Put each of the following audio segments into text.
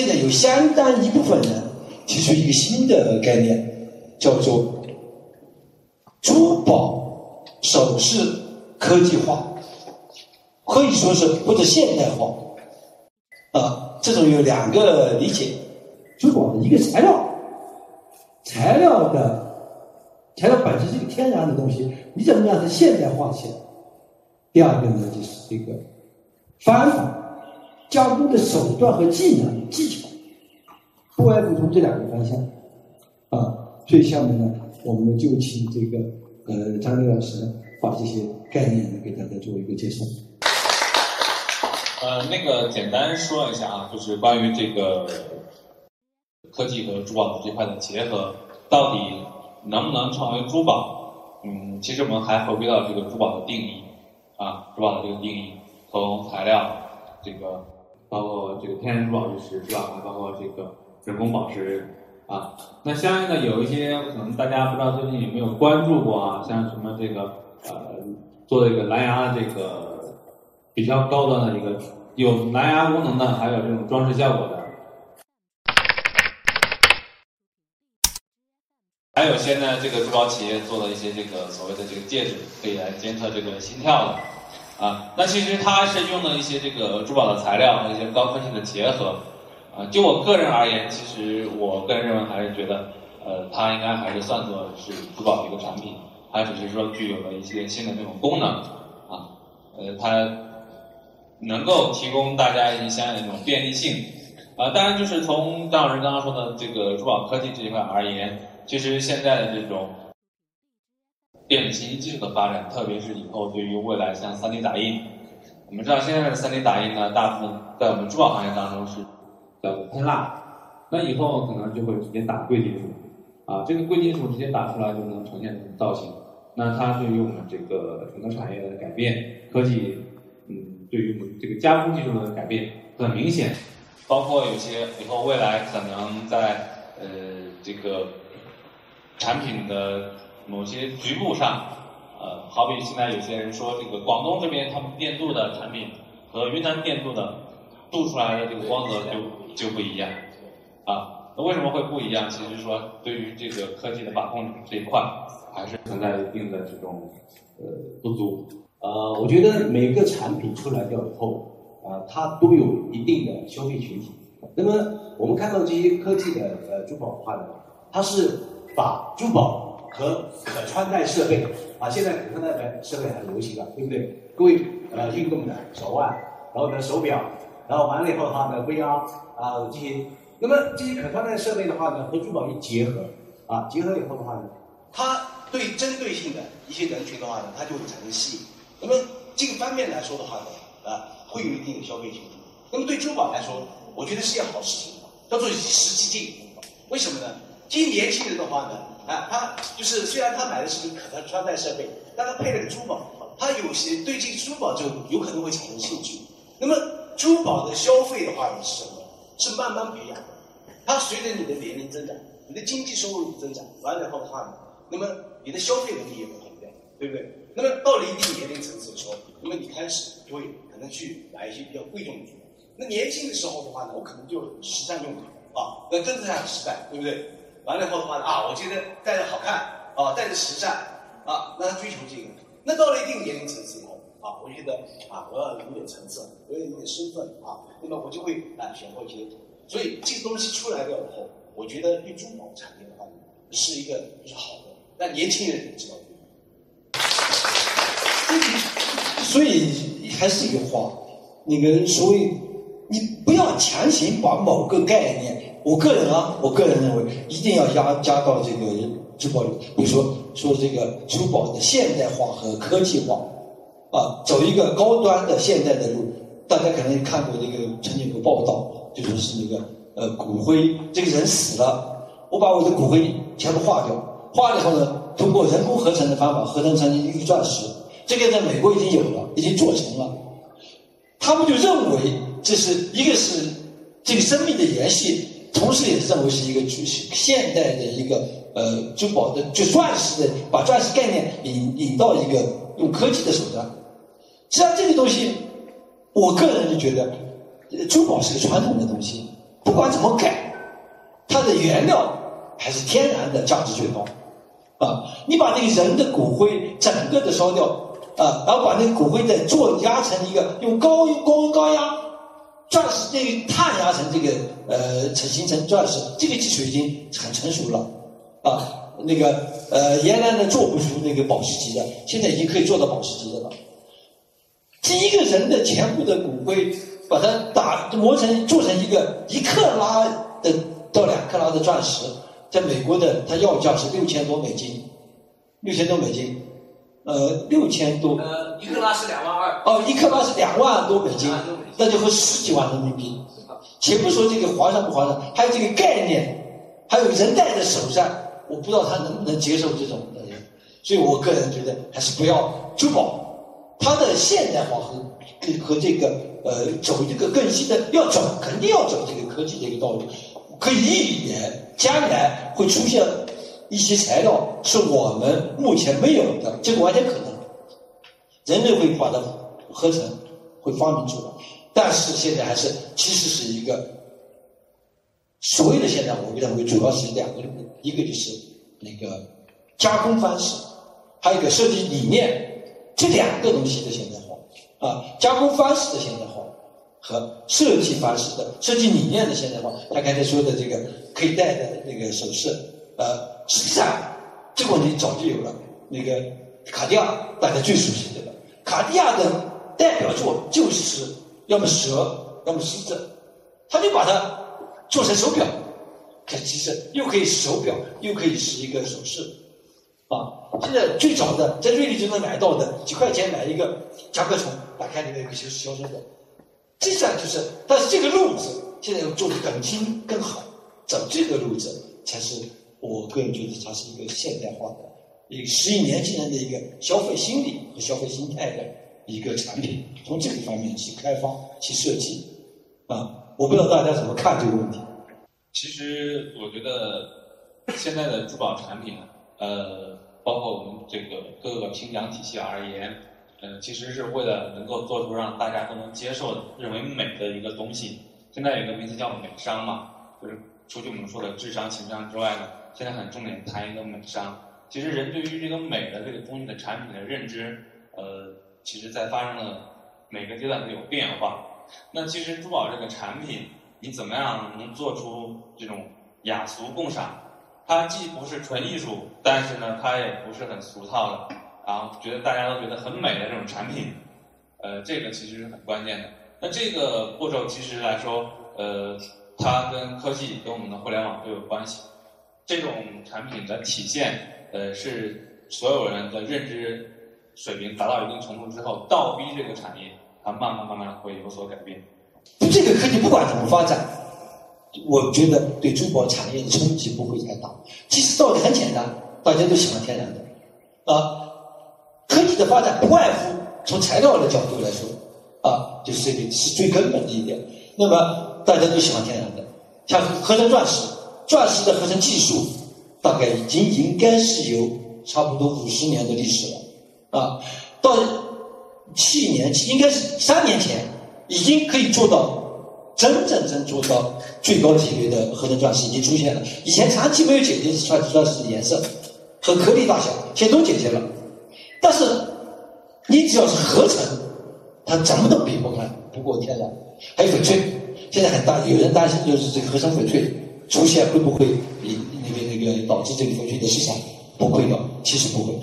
现在有相当一部分人提出一个新的概念，叫做珠宝首饰科技化，可以说是或者现代化。啊，这种有两个理解，珠宝的一个材料，材料的材料本身是一个天然的东西，你怎么让它现代化起来？第二个呢，就是这个方法。加工的手段和技能技巧，不外乎从这两个方向啊。所以下面呢，我们就请这个呃张丽老师把这些概念呢给大家做一个介绍。呃，那个简单说一下啊，就是关于这个科技和珠宝的这块的结合，到底能不能成为珠宝？嗯，其实我们还回归到这个珠宝的定义啊，珠宝的这个定义，从材料这个。包括这个天然珠宝玉石是吧？还包括这个人工宝石啊。那相应的有一些可能大家不知道最近有没有关注过啊？像什么这个呃做这个蓝牙这个比较高端的一个有蓝牙功能的，还有这种装饰效果的。还有现在这个珠宝企业做的一些这个所谓的这个戒指，可以来监测这个心跳的。啊，那其实它是用了一些这个珠宝的材料和一些高科技的结合，啊，就我个人而言，其实我个人认为还是觉得，呃，它应该还是算作是珠宝的一个产品，它只是说具有了一些新的这种功能，啊，呃，它能够提供大家一些相应的这种便利性，啊，当然就是从张老师刚刚说的这个珠宝科技这一块而言，其实现在的这种。电子信息技术的发展，特别是以后对于未来像 3D 打印，我们知道现在的 3D 打印呢，大部分在我们珠宝行业当中是叫做喷蜡，那以后可能就会直接打贵金属，啊，这个贵金属直接打出来就能呈现造型，那它对于我们这个整个产业的改变，科技，嗯，对于我们这个加工技术的改变很明显，包括有些以后未来可能在呃这个产品的。某些局部上，呃，好比现在有些人说，这个广东这边他们电镀的产品和云南电镀的镀出来的这个光泽就就不一样，啊，那为什么会不一样？其实说对于这个科技的把控这一块，还是存在一定的这种呃不足。呃，我觉得每个产品出来掉以后，啊，它都有一定的消费群体。那么我们看到这些科技的呃珠宝的话呢，它是把珠宝。和可穿戴设备啊，现在可穿戴设备很流行了，对不对？各位呃，运动的手腕，然后呢手表，然后完了以后的话呢 VR 啊这些，那么这些可穿戴设备的话呢，和珠宝一结合啊，结合以后的话呢，它对针对性的一些人群的话呢，它就会产生吸引。那么这个方面来说的话呢，啊，会有一定的消费群体。那么对珠宝来说，我觉得是件好事情，叫做与时俱进。为什么呢？这些年轻人的话呢？啊，他就是虽然他买的是可穿戴设备，但他配了个珠宝，他有些对这个珠宝就有可能会产生兴趣。那么珠宝的消费的话是什么？是慢慢培养的。它随着你的年龄增长，你的经济收入增长，完了以后的话呢，那么你的消费能力也会改变，对不对？那么到了一定年龄层次的时候，那么你开始就会可能去买一些比较贵重的珠宝。那年轻的时候的话呢，我可能就实战用的啊，那真的很实在，对不对？完了以后的话呢，啊，我觉得戴着好看，啊，戴着时尚，啊，那他追求这个。那到了一定年龄层次以后，啊，我觉得啊，我要有点层次，我要有点身份，啊，那么我就会啊选购一些。所以这个东西出来了以后，我觉得对珠宝产业的话，是一个就是好的。但年轻人知道所以还是一句话，你们所以你不要强行把某个概念。我个人啊，我个人认为一定要加加到这个珠宝里，比如说说这个珠宝的现代化和科技化，啊，走一个高端的现代的路。大家可能看过这个曾经有个报道，就说是那个呃骨灰，这个人死了，我把我的骨灰全部化掉，化了以后呢，通过人工合成的方法合成成一个钻石，这个在美国已经有了，已经做成了。他们就认为这是一个是这个生命的延续。同时也是认为是一个现代的一个呃珠宝的就钻石的，把钻石概念引引到一个用科技的手段。实际上这个东西，我个人就觉得，珠宝是个传统的东西，不管怎么改，它的原料还是天然的价值最高。啊，你把那个人的骨灰整个的烧掉，啊，然后把那个骨灰再做压成一个用高高温高压钻石那个碳压成这个呃成形成钻石，这个技术已经很成熟了。啊，那个呃原来呢做不出那个宝石级的，现在已经可以做到宝石级的了。这一个人的全部的骨灰，把它打磨成做成一个一克拉的到两克拉的钻石。在美国的，它要价是六千多美金，六千多美金，呃，六千多。呃，一克拉是两万二。哦，一克拉是两万多美金，那就合十几万人民币。且不说这个划算不划算，还有这个概念，还有人戴在手上，我不知道他能不能接受这种的。所以我个人觉得，还是不要珠宝，它的现代化和和这个呃走这个更新的，要走肯定要走这个科技这个道路。可以预言，将来会出现一些材料是我们目前没有的，这个完全可能。人类会把它合成，会发明出来。但是现在还是，其实是一个所谓的现代，我认为主要是两个，一个就是那个加工方式，还有一个设计理念，这两个东西的现代化啊，加工方式的现代化。和设计方式的设计理念的现代化，他刚才说的这个可以戴的那个首饰，呃，实际上这个问题早就有了。那个卡地亚大家最熟悉的了，卡地亚的代表作就是要么蛇，要么狮子，他就把它做成手表，可其实又可以手表，又可以是一个首饰，啊，现在最早的在瑞丽就能买到的，几块钱买一个甲壳虫，打开里面有个小小手表。实际上就是，但是这个路子现在要做的更精更好，走这个路子才是我个人觉得它是一个现代化的，一个适应年轻人的一个消费心理和消费心态的一个产品。从这个方面去开发、去设计，啊，我不知道大家怎么看这个问题。其实我觉得现在的珠宝产品，呃，包括我们这个各个评奖体系而言。呃，其实是为了能够做出让大家都能接受的、认为美的一个东西。现在有个名词叫美商嘛，就是除去我们说的智商、情商之外呢，现在很重点谈一个美商。其实人对于这个美的这个东西的产品的认知，呃，其实在发生的每个阶段都有变化。那其实珠宝这个产品，你怎么样能做出这种雅俗共赏？它既不是纯艺术，但是呢，它也不是很俗套的。然后觉得大家都觉得很美的这种产品，呃，这个其实是很关键的。那这个步骤其实来说，呃，它跟科技跟我们的互联网都有关系。这种产品的体现，呃，是所有人的认知水平达到一定程度之后，倒逼这个产业，它慢慢慢慢会有所改变。这个科技不管怎么发展，我觉得对珠宝产业的冲击不会太大。其实道理很简单，大家都喜欢天然的，啊。科技的发展不外乎从材料的角度来说，啊，就是这个是最根本的一点。那么大家都喜欢天然的，像合成钻石，钻石的合成技术大概已经应该是有差不多五十年的历史了，啊，到去年应该是三年前已经可以做到真正真做到最高级别的合成钻石已经出现了。以前长期没有解决钻钻石的颜色和颗粒大小，现在都解决了。但是，你只要是合成，它怎么都比不开，不过天然。还有翡翠，现在很大，有人担心就是这个合成翡翠出现会不会那个那个导致这个翡翠的市场崩溃掉？其实不会。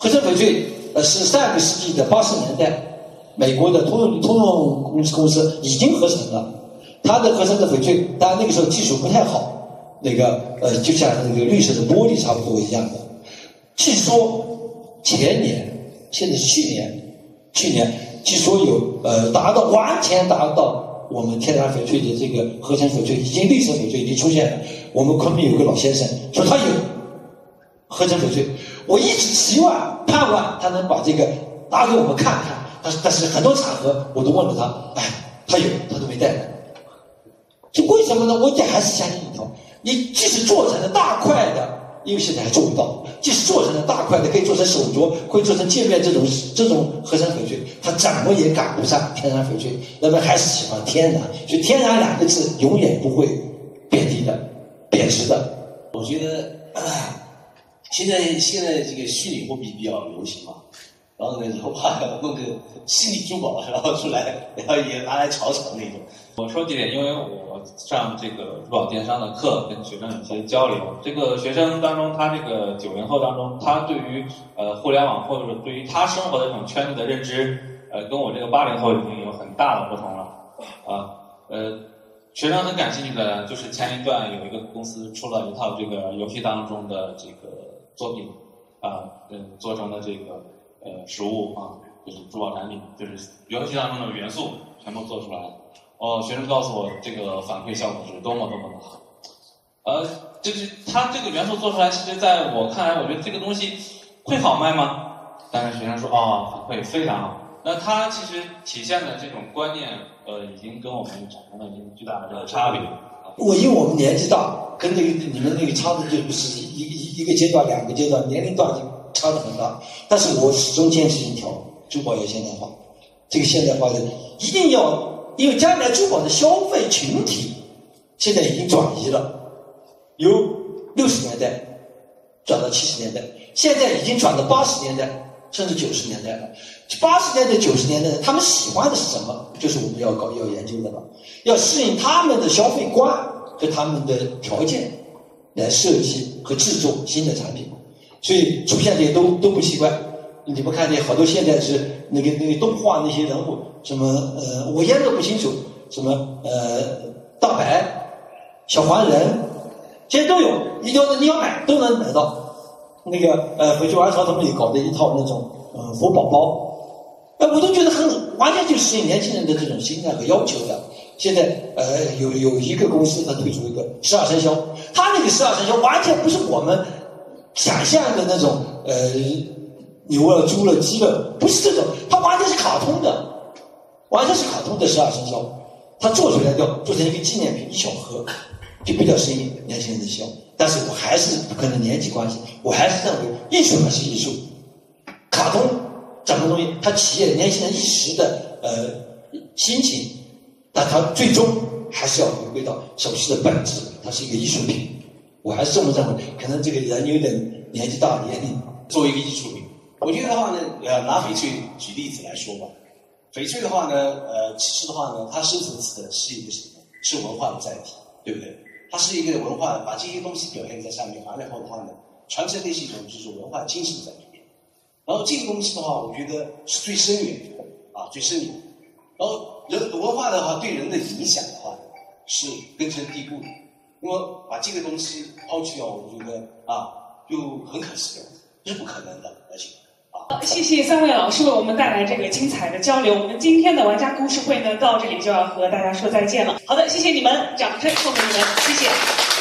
合成翡翠呃是上个世纪的八十年代，美国的通用通用公司公司已经合成了，它的合成的翡翠，当然那个时候技术不太好，那个呃就像那个绿色的玻璃差不多一样的，据说。前年，现在是去年，去年据说有呃达到完全达到我们天然翡翠的这个合成翡翠，已经绿色翡翠已经出现了。我们昆明有个老先生说他有合成翡翠，我一直希望盼望他能把这个拿给我们看看。但是但是很多场合我都问了他，哎，他有他都没带。这为什么呢？我讲还是相信一条，你即使做成了大块的因为现在还做不到。即使做成了大块的，可以做成手镯，会做成界面这种这种合成翡翠，它怎么也赶不上天然翡翠。人们还是喜欢天然，所以“天然”两个字永远不会贬低的、贬值的。我觉得现在现在这个虚拟货币比较流行嘛，然后呢，以后怕弄个虚拟珠宝，然后出来，然后也拿来炒炒那种。我说几点，因为我上这个珠宝电商的课，跟学生有些交流。这个学生当中，他这个九零后当中，他对于呃互联网或者对于他生活的这种圈子的认知，呃，跟我这个八零后已经有很大的不同了。啊，呃，学生很感兴趣的，就是前一段有一个公司出了一套这个游戏当中的这个作品，啊，嗯，做成的这个呃实物啊，就是珠宝产品，就是游戏当中的元素全部做出来了。哦，学生告诉我，这个反馈效果是多么多么的好。呃，就是他这个元素做出来，其实在我看来，我觉得这个东西会好卖吗？但是学生说，哦，反馈非常好。那它其实体现的这种观念，呃，已经跟我们产生了一个巨大的差别。我因为我们年纪大，跟这个你们那个差的就不是一一一个阶段、两个阶段，年龄段就差的很大。但是我始终坚持一条，珠宝要现代化。这个现代化的一定要。因为将来珠宝的消费群体现在已经转移了，由六十年代转到七十年代，现在已经转到八十年代甚至九十年代了。八十年代、九十年代，他们喜欢的是什么？就是我们要搞要研究的了，要适应他们的消费观和他们的条件来设计和制作新的产品，所以出现的都都不奇怪。你们看见好多现在是那个那个动画那些人物。什么呃，我验都不清楚。什么呃，大白、小黄人，这些都有。你要你要买都能买到。那个呃，回去玩潮他们也搞的一套那种呃活宝宝，哎，我都觉得很完全就适应年轻人的这种心态和要求的。现在呃，有有一个公司它推出一个十二生肖，它那个十二生肖完全不是我们想象的那种呃牛了、猪了、鸡了，不是这种，它完全是卡通的。完全是卡通的十二生肖，它做出来要做成一个纪念品，一小盒，就比较适应年轻人的消。但是我还是可能年纪关系，我还是认为艺术还是艺术。卡通什么东西，它体现年轻人一时的呃心情，但它最终还是要回归到首饰的本质，它是一个艺术品。我还是这么认为。可能这个人有点年纪大，年龄作为一个艺术品，我觉得的话呢，呃，拿翡翠举例子来说吧。翡翠的话呢，呃，其实的话呢，它深层次的是一个什么？是文化的载体，对不对？它是一个文化，把这些东西表现在上面，完了后的话呢，传承的是一种就是文化精神在里面。然后这个东西的话，我觉得是最深远的啊，最深远。然后人文化的话，对人的影响的话，是根深蒂固的。那么把这个东西抛弃掉，我觉得啊，就很可惜的，是不可能的，而且。谢谢三位老师为我们带来这个精彩的交流。我们今天的玩家故事会呢，到这里就要和大家说再见了。好的，谢谢你们，掌声送给你们，谢谢。